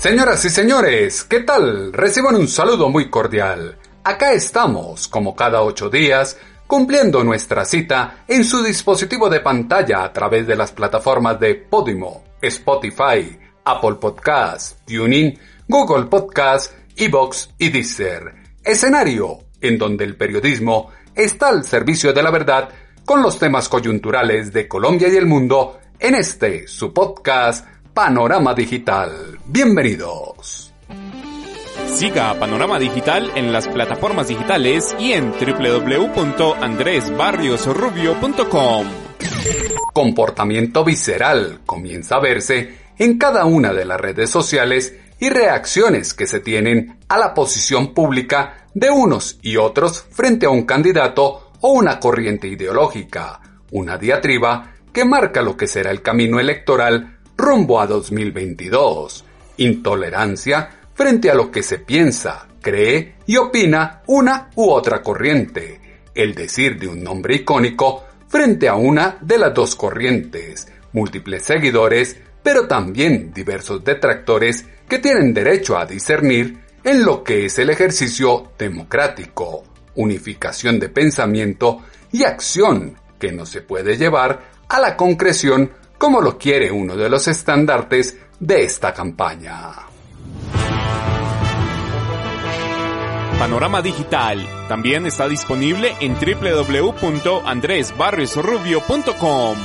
Señoras y señores, ¿qué tal? Reciban un saludo muy cordial. Acá estamos, como cada ocho días, cumpliendo nuestra cita en su dispositivo de pantalla a través de las plataformas de Podimo, Spotify, Apple Podcast, TuneIn, Google Podcast, Evox y Deezer. Escenario en donde el periodismo está al servicio de la verdad con los temas coyunturales de Colombia y el mundo en este, su podcast, Panorama Digital. Bienvenidos. Siga Panorama Digital en las plataformas digitales y en www.andresbarriosrubio.com. Comportamiento visceral comienza a verse en cada una de las redes sociales y reacciones que se tienen a la posición pública de unos y otros frente a un candidato o una corriente ideológica, una diatriba que marca lo que será el camino electoral rumbo a 2022. Intolerancia frente a lo que se piensa, cree y opina una u otra corriente. El decir de un nombre icónico frente a una de las dos corrientes. Múltiples seguidores, pero también diversos detractores que tienen derecho a discernir en lo que es el ejercicio democrático, unificación de pensamiento y acción que no se puede llevar a la concreción como lo quiere uno de los estandartes de esta campaña. Panorama Digital también está disponible en www.andresbarriosrubio.com.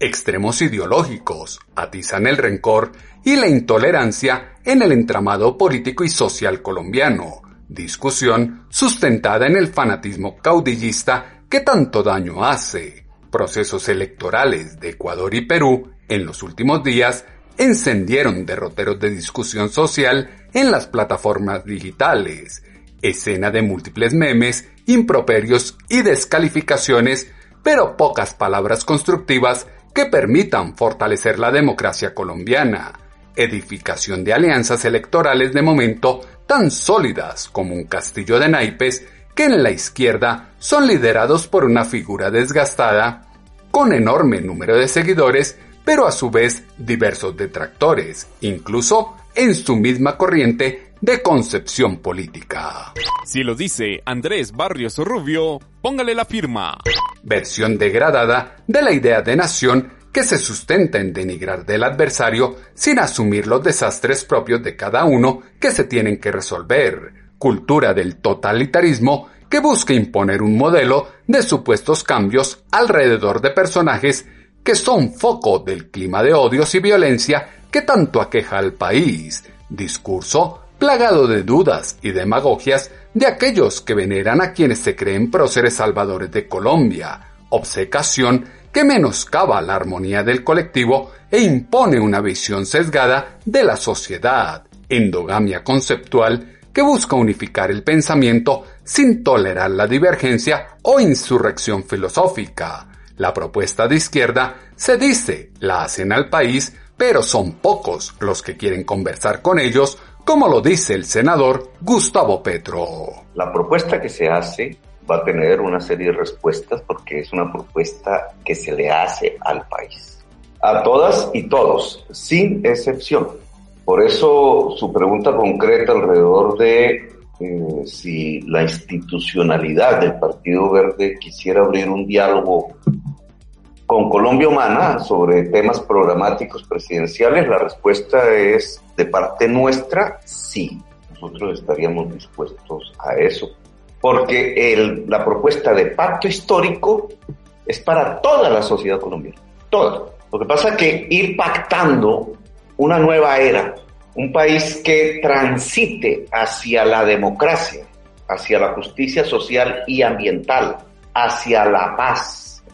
Extremos ideológicos atizan el rencor y la intolerancia en el entramado político y social colombiano, discusión sustentada en el fanatismo caudillista que tanto daño hace procesos electorales de Ecuador y Perú en los últimos días encendieron derroteros de discusión social en las plataformas digitales, escena de múltiples memes, improperios y descalificaciones, pero pocas palabras constructivas que permitan fortalecer la democracia colombiana, edificación de alianzas electorales de momento tan sólidas como un castillo de naipes que en la izquierda son liderados por una figura desgastada, con enorme número de seguidores, pero a su vez diversos detractores, incluso en su misma corriente de concepción política. Si lo dice Andrés Barrios Rubio, póngale la firma. Versión degradada de la idea de nación que se sustenta en denigrar del adversario sin asumir los desastres propios de cada uno que se tienen que resolver cultura del totalitarismo que busca imponer un modelo de supuestos cambios alrededor de personajes que son foco del clima de odios y violencia que tanto aqueja al país. Discurso plagado de dudas y demagogias de aquellos que veneran a quienes se creen próceres salvadores de Colombia. Obsecación que menoscaba la armonía del colectivo e impone una visión sesgada de la sociedad. Endogamia conceptual que busca unificar el pensamiento sin tolerar la divergencia o insurrección filosófica. La propuesta de izquierda se dice la hacen al país, pero son pocos los que quieren conversar con ellos, como lo dice el senador Gustavo Petro. La propuesta que se hace va a tener una serie de respuestas porque es una propuesta que se le hace al país. A todas y todos, sin excepción. Por eso su pregunta concreta alrededor de eh, si la institucionalidad del Partido Verde quisiera abrir un diálogo con Colombia Humana sobre temas programáticos presidenciales, la respuesta es de parte nuestra, sí. Nosotros estaríamos dispuestos a eso. Porque la propuesta de pacto histórico es para toda la sociedad colombiana. Toda. Lo que pasa es que ir pactando una nueva era, un país que transite hacia la democracia, hacia la justicia social y ambiental, hacia la paz.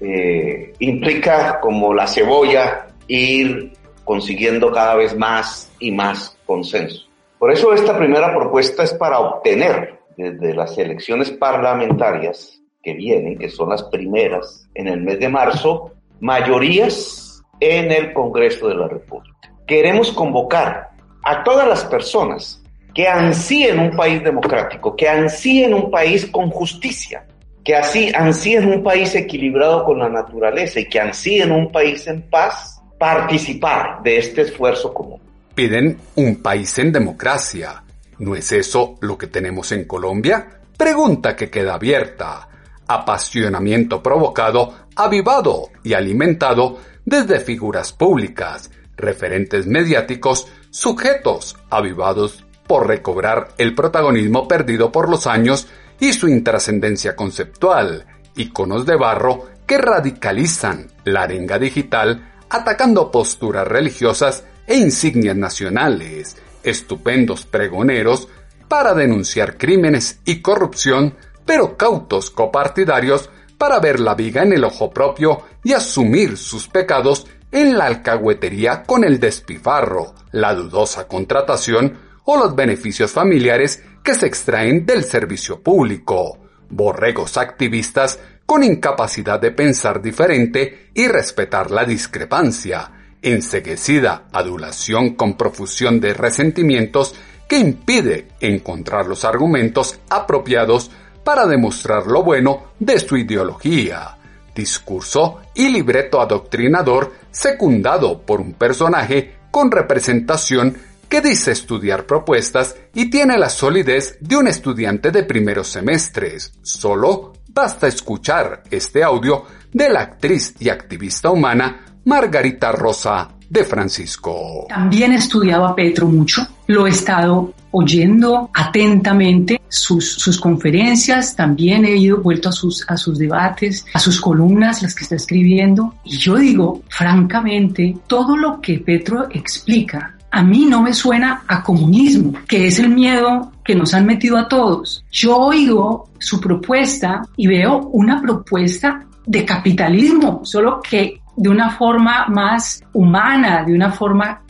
Eh, implica como la cebolla ir consiguiendo cada vez más y más consenso. Por eso esta primera propuesta es para obtener desde las elecciones parlamentarias que vienen, que son las primeras en el mes de marzo, mayorías en el Congreso de la República. Queremos convocar a todas las personas que ansíen un país democrático, que ansíen un país con justicia, que así ansíen un país equilibrado con la naturaleza y que ansíen un país en paz, participar de este esfuerzo común. Piden un país en democracia. ¿No es eso lo que tenemos en Colombia? Pregunta que queda abierta. Apasionamiento provocado, avivado y alimentado desde figuras públicas, referentes mediáticos, sujetos avivados por recobrar el protagonismo perdido por los años y su intrascendencia conceptual, iconos de barro que radicalizan la arenga digital atacando posturas religiosas e insignias nacionales, estupendos pregoneros para denunciar crímenes y corrupción, pero cautos copartidarios para ver la viga en el ojo propio y asumir sus pecados en la alcahuetería con el despifarro, la dudosa contratación o los beneficios familiares que se extraen del servicio público. Borregos activistas con incapacidad de pensar diferente y respetar la discrepancia, enseguecida adulación con profusión de resentimientos que impide encontrar los argumentos apropiados para demostrar lo bueno de su ideología. Discurso y libreto adoctrinador secundado por un personaje con representación que dice estudiar propuestas y tiene la solidez de un estudiante de primeros semestres. Solo basta escuchar este audio de la actriz y activista humana Margarita Rosa de Francisco. También he estudiado a Petro mucho, lo he estado oyendo atentamente sus, sus conferencias, también he ido vuelto a sus, a sus debates, a sus columnas, las que está escribiendo, y yo digo, francamente, todo lo que Petro explica a mí no me suena a comunismo, que es el miedo que nos han metido a todos. Yo oigo su propuesta y veo una propuesta de capitalismo, solo que de una forma más humana, de una forma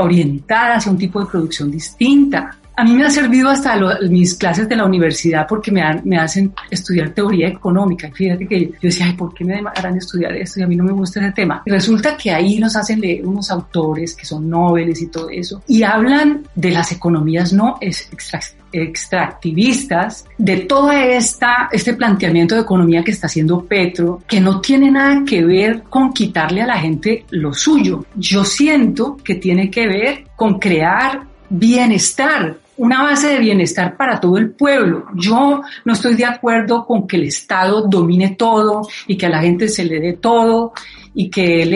orientada hacia un tipo de producción distinta. A mí me ha servido hasta mis clases de la universidad porque me, me hacen estudiar teoría económica. Fíjate que yo decía, ay, ¿por qué me harán estudiar esto? Y a mí no me gusta ese tema. Y resulta que ahí nos hacen leer unos autores que son nobles y todo eso y hablan de las economías no extractivistas, de todo esta, este planteamiento de economía que está haciendo Petro, que no tiene nada que ver con quitarle a la gente lo suyo. Yo siento que tiene que ver con crear bienestar una base de bienestar para todo el pueblo. Yo no estoy de acuerdo con que el Estado domine todo y que a la gente se le dé todo y que,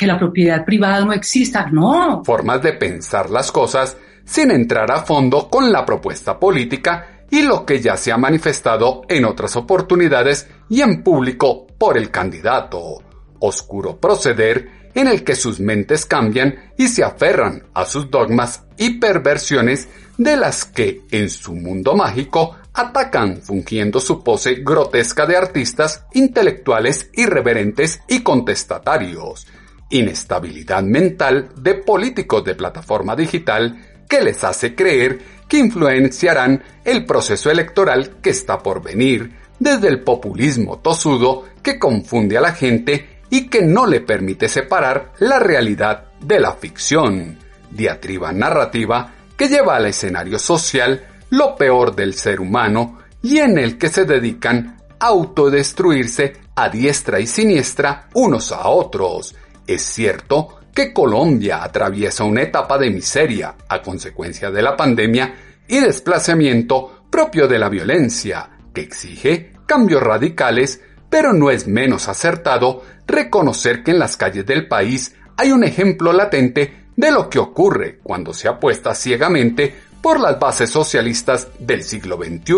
la propiedad privada no exista. No. Formas de pensar las cosas sin entrar a fondo con la propuesta política y lo que ya se ha manifestado en otras oportunidades y en público por el candidato. Oscuro proceder en el que sus mentes cambian y se aferran a sus dogmas y perversiones de las que en su mundo mágico atacan fungiendo su pose grotesca de artistas intelectuales irreverentes y contestatarios, inestabilidad mental de políticos de plataforma digital que les hace creer que influenciarán el proceso electoral que está por venir desde el populismo tosudo que confunde a la gente y que no le permite separar la realidad de la ficción, diatriba narrativa que lleva al escenario social lo peor del ser humano y en el que se dedican a autodestruirse a diestra y siniestra unos a otros. Es cierto que Colombia atraviesa una etapa de miseria a consecuencia de la pandemia y desplazamiento propio de la violencia, que exige cambios radicales pero no es menos acertado reconocer que en las calles del país hay un ejemplo latente de lo que ocurre cuando se apuesta ciegamente por las bases socialistas del siglo XXI,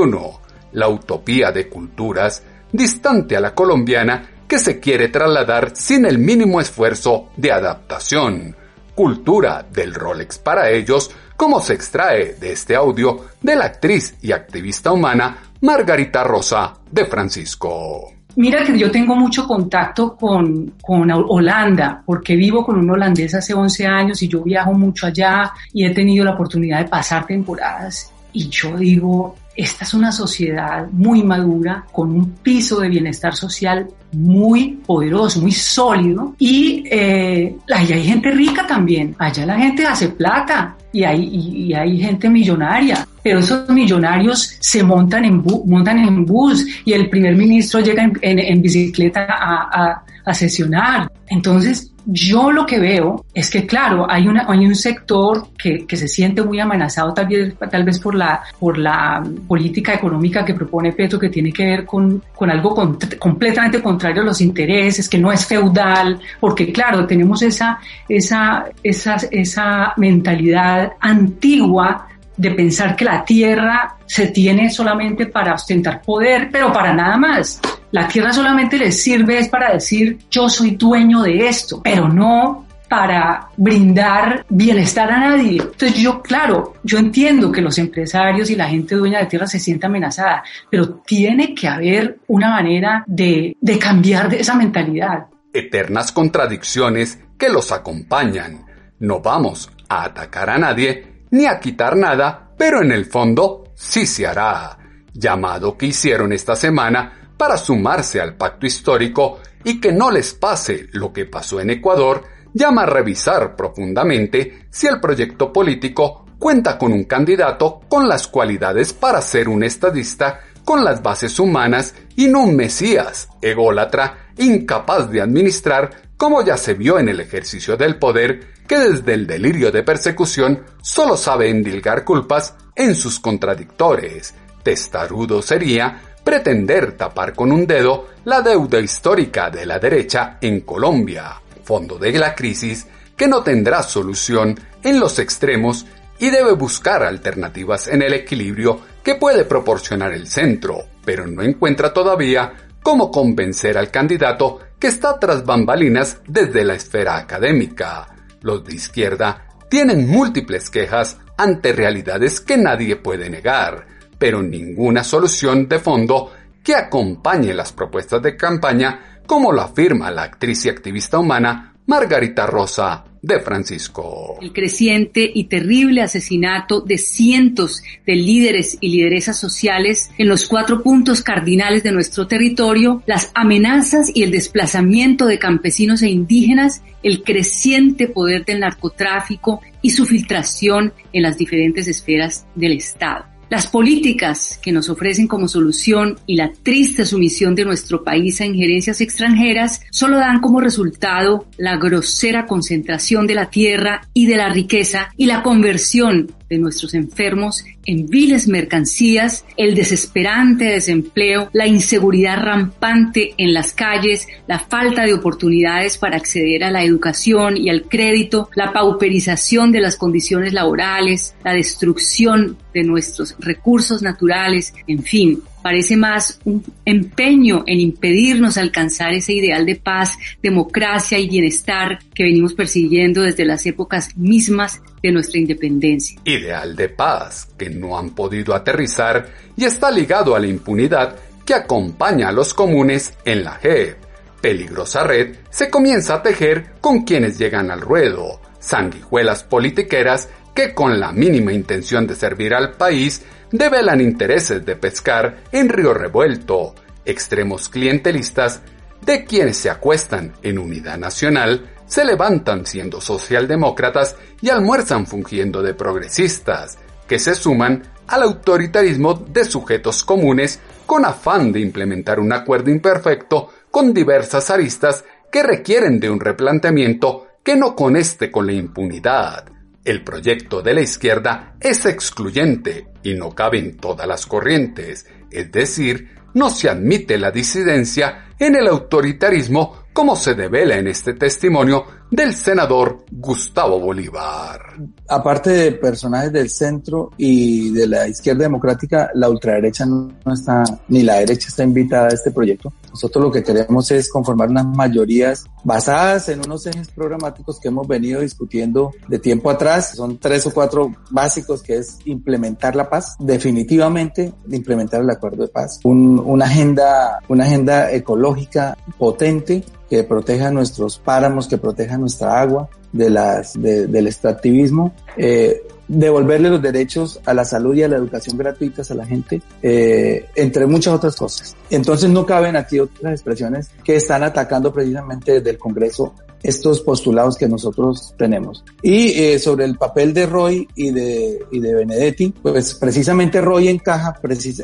la utopía de culturas distante a la colombiana que se quiere trasladar sin el mínimo esfuerzo de adaptación, cultura del Rolex para ellos, como se extrae de este audio de la actriz y activista humana Margarita Rosa de Francisco. Mira que yo tengo mucho contacto con, con Holanda, porque vivo con un holandés hace 11 años y yo viajo mucho allá y he tenido la oportunidad de pasar temporadas. Y yo digo, esta es una sociedad muy madura, con un piso de bienestar social muy poderoso, muy sólido. Y eh, hay gente rica también. Allá la gente hace plata y hay, hay gente millonaria. Pero esos millonarios se montan en, montan en bus y el primer ministro llega en, bicicleta a, a sesionar. Entonces, yo lo que veo es que, claro, hay, una, hay un sector que, que se siente muy amenazado tal vez, tal vez por, la, por la política económica que propone Petro, que tiene que ver con, con algo completamente contrario a los intereses, que no es feudal, porque, claro, tenemos esa, esa, esa, esa mentalidad antigua de pensar que la tierra se tiene solamente para ostentar poder, pero para nada más. La tierra solamente les sirve es para decir yo soy dueño de esto, pero no para brindar bienestar a nadie. Entonces yo, claro, yo entiendo que los empresarios y la gente dueña de tierra se sienta amenazada, pero tiene que haber una manera de, de cambiar de esa mentalidad. Eternas contradicciones que los acompañan. No vamos a atacar a nadie ni a quitar nada, pero en el fondo sí se hará. Llamado que hicieron esta semana para sumarse al pacto histórico y que no les pase lo que pasó en Ecuador, llama a revisar profundamente si el proyecto político cuenta con un candidato con las cualidades para ser un estadista con las bases humanas y no un mesías, ególatra, incapaz de administrar como ya se vio en el ejercicio del poder que desde el delirio de persecución solo sabe endilgar culpas en sus contradictores. Testarudo sería pretender tapar con un dedo la deuda histórica de la derecha en Colombia, fondo de la crisis que no tendrá solución en los extremos y debe buscar alternativas en el equilibrio que puede proporcionar el centro, pero no encuentra todavía cómo convencer al candidato que está tras bambalinas desde la esfera académica. Los de izquierda tienen múltiples quejas ante realidades que nadie puede negar, pero ninguna solución de fondo que acompañe las propuestas de campaña, como lo afirma la actriz y activista humana Margarita Rosa de Francisco. El creciente y terrible asesinato de cientos de líderes y lideresas sociales en los cuatro puntos cardinales de nuestro territorio, las amenazas y el desplazamiento de campesinos e indígenas, el creciente poder del narcotráfico y su filtración en las diferentes esferas del Estado. Las políticas que nos ofrecen como solución y la triste sumisión de nuestro país a injerencias extranjeras solo dan como resultado la grosera concentración de la tierra y de la riqueza y la conversión de nuestros enfermos en viles mercancías, el desesperante desempleo, la inseguridad rampante en las calles, la falta de oportunidades para acceder a la educación y al crédito, la pauperización de las condiciones laborales, la destrucción de nuestros recursos naturales, en fin, parece más un empeño en impedirnos alcanzar ese ideal de paz, democracia y bienestar que venimos persiguiendo desde las épocas mismas de nuestra independencia. Ideal de paz que no han podido aterrizar y está ligado a la impunidad que acompaña a los comunes en la JEP. Peligrosa red se comienza a tejer con quienes llegan al ruedo, sanguijuelas politiqueras que con la mínima intención de servir al país develan intereses de pescar en río revuelto, extremos clientelistas de quienes se acuestan en unidad nacional, se levantan siendo socialdemócratas y almuerzan fungiendo de progresistas, que se suman al autoritarismo de sujetos comunes con afán de implementar un acuerdo imperfecto con diversas aristas que requieren de un replanteamiento que no coneste con la impunidad, el proyecto de la izquierda es excluyente y no caben todas las corrientes, es decir, no se admite la disidencia en el autoritarismo como se devela en este testimonio del senador Gustavo Bolívar. Aparte de personajes del centro y de la izquierda democrática, la ultraderecha no está, ni la derecha está invitada a este proyecto. Nosotros lo que queremos es conformar unas mayorías basadas en unos ejes programáticos que hemos venido discutiendo de tiempo atrás. Son tres o cuatro básicos que es implementar la paz, definitivamente implementar el acuerdo de paz, una agenda, una agenda ecológica potente que proteja nuestros páramos, que proteja nuestra agua de las, del extractivismo, eh, devolverle los derechos a la salud y a la educación gratuitas a la gente, eh, entre muchas otras cosas. Entonces no caben aquí otras expresiones que están atacando precisamente desde el Congreso estos postulados que nosotros tenemos. Y eh, sobre el papel de Roy y de, y de Benedetti, pues precisamente Roy encaja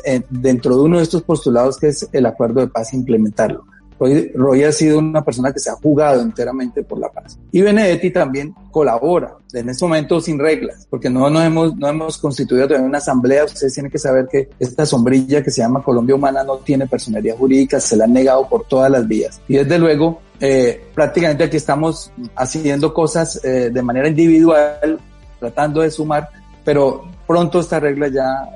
eh, dentro de uno de estos postulados que es el acuerdo de paz implementarlo. Roy, ha sido una persona que se ha jugado enteramente por la paz. Y Benedetti también colabora, en este momento sin reglas, porque no, no, hemos, no hemos constituido todavía una asamblea. Ustedes tienen que saber que esta sombrilla que se llama Colombia Humana no tiene personería jurídica, se la han negado por todas las vías. Y desde luego, eh, prácticamente aquí estamos haciendo cosas eh, de manera individual, tratando de sumar, pero pronto esta regla ya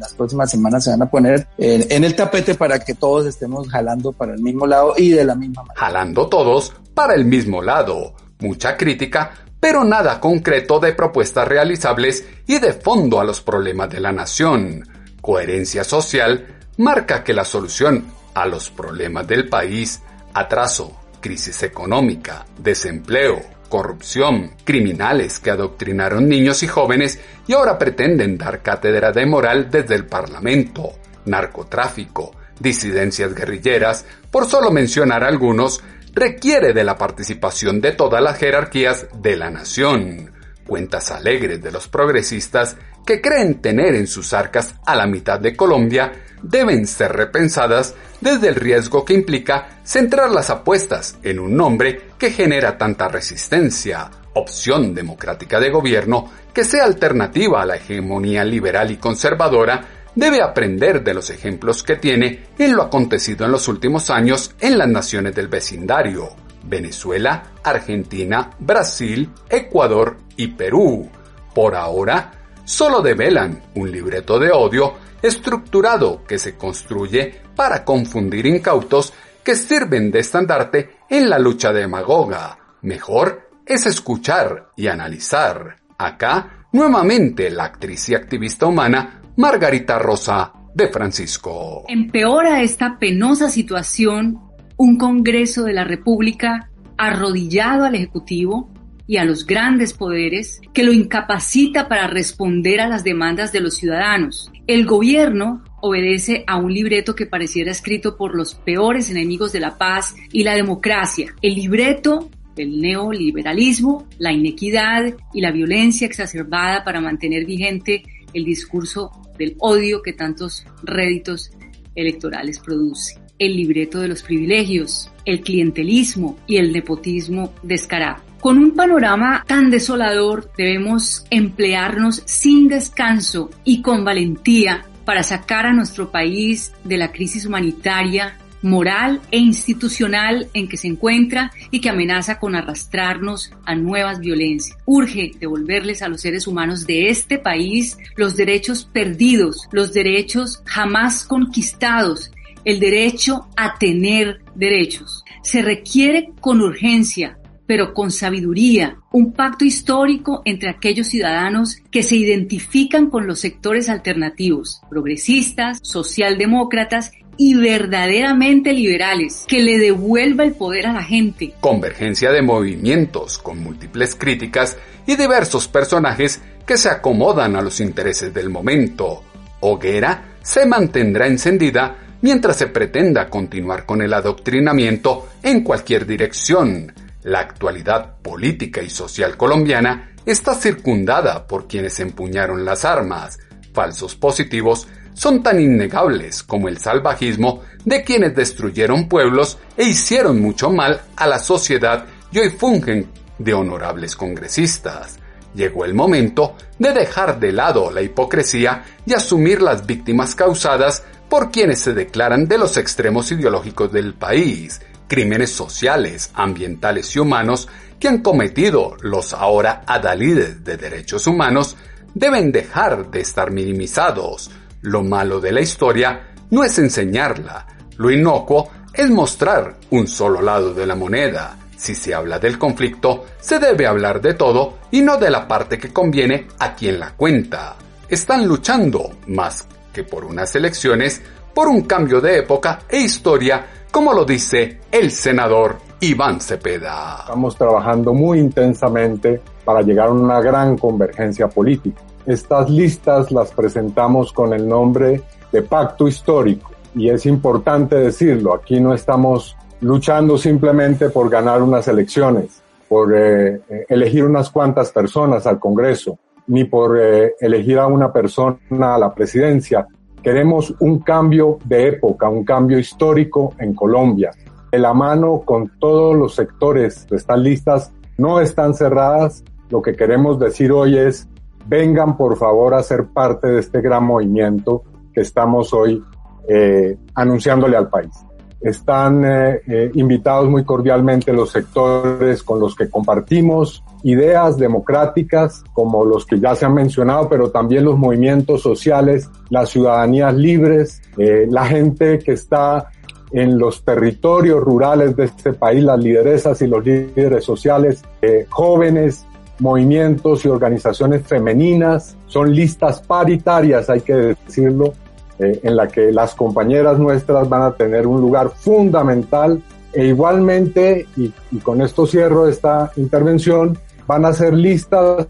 las próximas semanas se van a poner en, el tapete para que todos estemos jalando para el mismo lado y de la misma manera. Jalando todos para el mismo lado. Mucha crítica, pero nada concreto de propuestas realizables y de fondo a los problemas de la nación. Coherencia social marca que la solución a los problemas del país, atraso, crisis económica, desempleo, corrupción, criminales que adoctrinaron niños y jóvenes y ahora pretenden dar cátedra de moral desde el Parlamento, narcotráfico, disidencias guerrilleras, por solo mencionar algunos, requiere de la participación de todas las jerarquías de la nación. Cuentas alegres de los progresistas que creen tener en sus arcas a la mitad de Colombia deben ser repensadas desde el riesgo que implica centrar las apuestas en un nombre que genera tanta resistencia, opción democrática de gobierno que sea alternativa a la hegemonía liberal y conservadora, debe aprender de los ejemplos que tiene en lo acontecido en los últimos años en las naciones del vecindario, Venezuela, Argentina, Brasil, Ecuador y Perú. Por ahora, solo develan un libreto de odio estructurado que se construye para confundir incautos que sirven de estandarte en la lucha demagoga. Mejor es escuchar y analizar. Acá, nuevamente, la actriz y activista humana Margarita Rosa de Francisco. Empeora esta penosa situación un Congreso de la República arrodillado al Ejecutivo y a los grandes poderes que lo incapacita para responder a las demandas de los ciudadanos. El gobierno obedece a un libreto que pareciera escrito por los peores enemigos de la paz y la democracia. El libreto del neoliberalismo, la inequidad y la violencia exacerbada para mantener vigente el discurso del odio que tantos réditos electorales produce. El libreto de los privilegios, el clientelismo y el nepotismo descarado. Con un panorama tan desolador debemos emplearnos sin descanso y con valentía para sacar a nuestro país de la crisis humanitaria, moral e institucional en que se encuentra y que amenaza con arrastrarnos a nuevas violencias. Urge devolverles a los seres humanos de este país los derechos perdidos, los derechos jamás conquistados, el derecho a tener derechos. Se requiere con urgencia pero con sabiduría, un pacto histórico entre aquellos ciudadanos que se identifican con los sectores alternativos, progresistas, socialdemócratas y verdaderamente liberales, que le devuelva el poder a la gente. Convergencia de movimientos con múltiples críticas y diversos personajes que se acomodan a los intereses del momento. Hoguera se mantendrá encendida mientras se pretenda continuar con el adoctrinamiento en cualquier dirección la actualidad política y social colombiana está circundada por quienes empuñaron las armas. Falsos positivos son tan innegables como el salvajismo de quienes destruyeron pueblos e hicieron mucho mal a la sociedad y hoy fungen de honorables congresistas. Llegó el momento de dejar de lado la hipocresía y asumir las víctimas causadas por quienes se declaran de los extremos ideológicos del país crímenes sociales, ambientales y humanos que han cometido los ahora adalides de derechos humanos deben dejar de estar minimizados. Lo malo de la historia no es enseñarla, lo inocuo es mostrar un solo lado de la moneda. Si se habla del conflicto, se debe hablar de todo y no de la parte que conviene a quien la cuenta. Están luchando, más que por unas elecciones, por un cambio de época e historia, como lo dice el senador Iván Cepeda. Estamos trabajando muy intensamente para llegar a una gran convergencia política. Estas listas las presentamos con el nombre de pacto histórico y es importante decirlo, aquí no estamos luchando simplemente por ganar unas elecciones, por eh, eh, elegir unas cuantas personas al Congreso, ni por eh, elegir a una persona a la presidencia. Queremos un cambio de época, un cambio histórico en Colombia. De la mano con todos los sectores estas listas no están cerradas. Lo que queremos decir hoy es, vengan por favor a ser parte de este gran movimiento que estamos hoy eh, anunciándole al país. Están eh, eh, invitados muy cordialmente los sectores con los que compartimos ideas democráticas como los que ya se han mencionado, pero también los movimientos sociales, las ciudadanías libres, la gente que está en los territorios rurales de este país, las lideresas y los líderes sociales, jóvenes, movimientos y organizaciones femeninas, son listas paritarias, hay que decirlo, eh, en la que las compañeras nuestras van a tener un lugar fundamental e igualmente, y, con esto cierro esta intervención, van a ser listas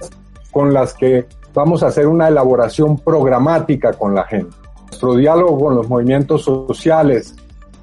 con las que vamos a hacer una elaboración programática con la gente. Nuestro diálogo con los movimientos sociales,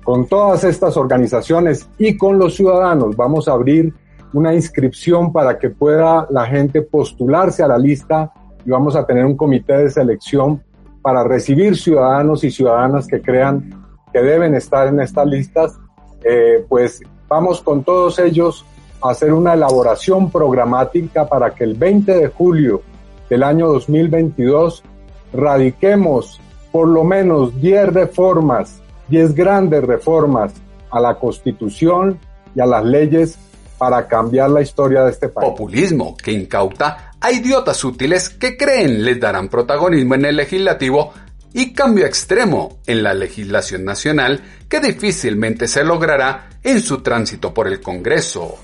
con todas estas organizaciones y con los ciudadanos, vamos a abrir una inscripción para que pueda la gente postularse a la lista y vamos a tener un comité de selección para recibir ciudadanos y ciudadanas que crean que deben estar en estas listas, eh, pues vamos con todos ellos a hacer una elaboración programática para que el 20 de julio del año 2022 radiquemos por lo menos 10 reformas, 10 grandes reformas a la Constitución y a las leyes para cambiar la historia de este país. Populismo que incauta a idiotas útiles que creen les darán protagonismo en el legislativo y cambio extremo en la legislación nacional que difícilmente se logrará en su tránsito por el Congreso.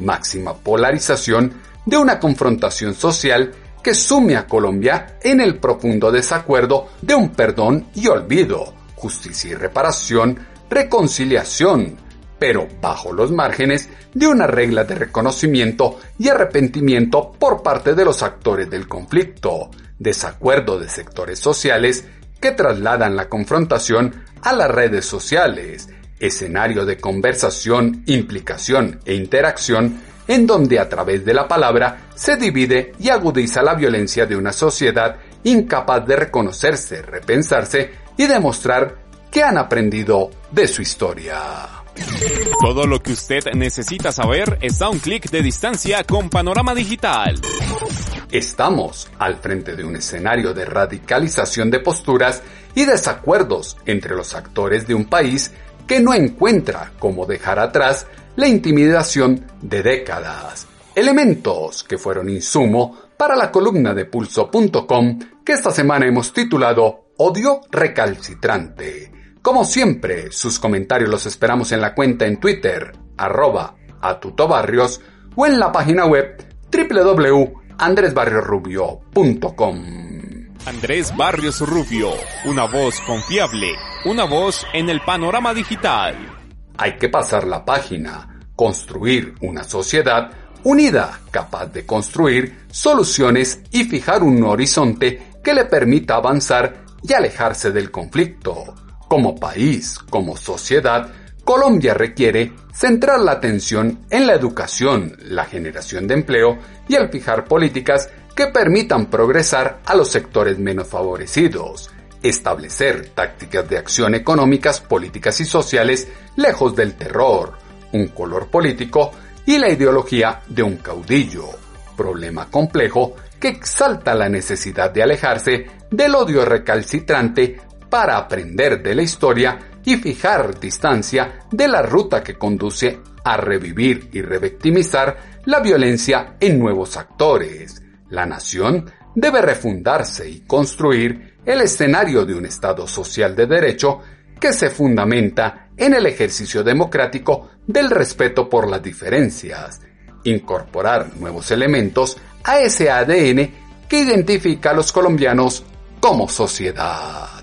Máxima polarización de una confrontación social que sume a Colombia en el profundo desacuerdo de un perdón y olvido, justicia y reparación, reconciliación, pero bajo los márgenes de una regla de reconocimiento y arrepentimiento por parte de los actores del conflicto, desacuerdo de sectores sociales que trasladan la confrontación a las redes sociales, escenario de conversación, implicación e interacción en donde a través de la palabra se divide y agudiza la violencia de una sociedad incapaz de reconocerse, repensarse y demostrar que han aprendido de su historia. Todo lo que usted necesita saber está a un clic de distancia con Panorama Digital. Estamos al frente de un escenario de radicalización de posturas y desacuerdos entre los actores de un país que no encuentra cómo dejar atrás la intimidación de décadas. Elementos que fueron insumo para la columna de pulso.com que esta semana hemos titulado Odio recalcitrante como siempre, sus comentarios los esperamos en la cuenta en Twitter, arroba atutobarrios, o en la página web www.andresbarriosrubio.com. Andrés Barrios Rubio, una voz confiable, una voz en el panorama digital. Hay que pasar la página, construir una sociedad unida, capaz de construir soluciones y fijar un horizonte que le permita avanzar y alejarse del conflicto como país, como sociedad, Colombia requiere centrar la atención en la educación, la generación de empleo y al fijar políticas que permitan progresar a los sectores menos favorecidos, establecer tácticas de acción económicas, políticas y sociales lejos del terror, un color político y la ideología de un caudillo, problema complejo que exalta la necesidad de alejarse del odio recalcitrante para aprender de la historia y fijar distancia de la ruta que conduce a revivir y revictimizar la violencia en nuevos actores. La nación debe refundarse y construir el escenario de un Estado social de derecho que se fundamenta en el ejercicio democrático del respeto por las diferencias, incorporar nuevos elementos a ese ADN que identifica a los colombianos como sociedad.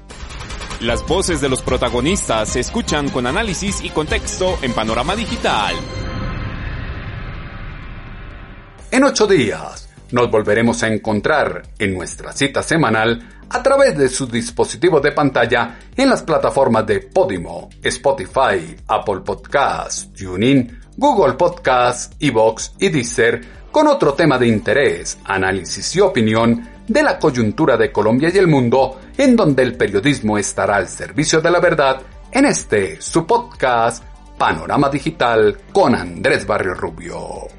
Las voces de los protagonistas se escuchan con análisis y contexto en Panorama Digital. En ocho días nos volveremos a encontrar en nuestra cita semanal a través de sus dispositivos de pantalla en las plataformas de Podimo, Spotify, Apple Podcasts, TuneIn, Google Podcasts, Evox y Deezer con otro tema de interés, análisis y opinión de la coyuntura de Colombia y el mundo, en donde el periodismo estará al servicio de la verdad en este su podcast Panorama Digital con Andrés Barrio Rubio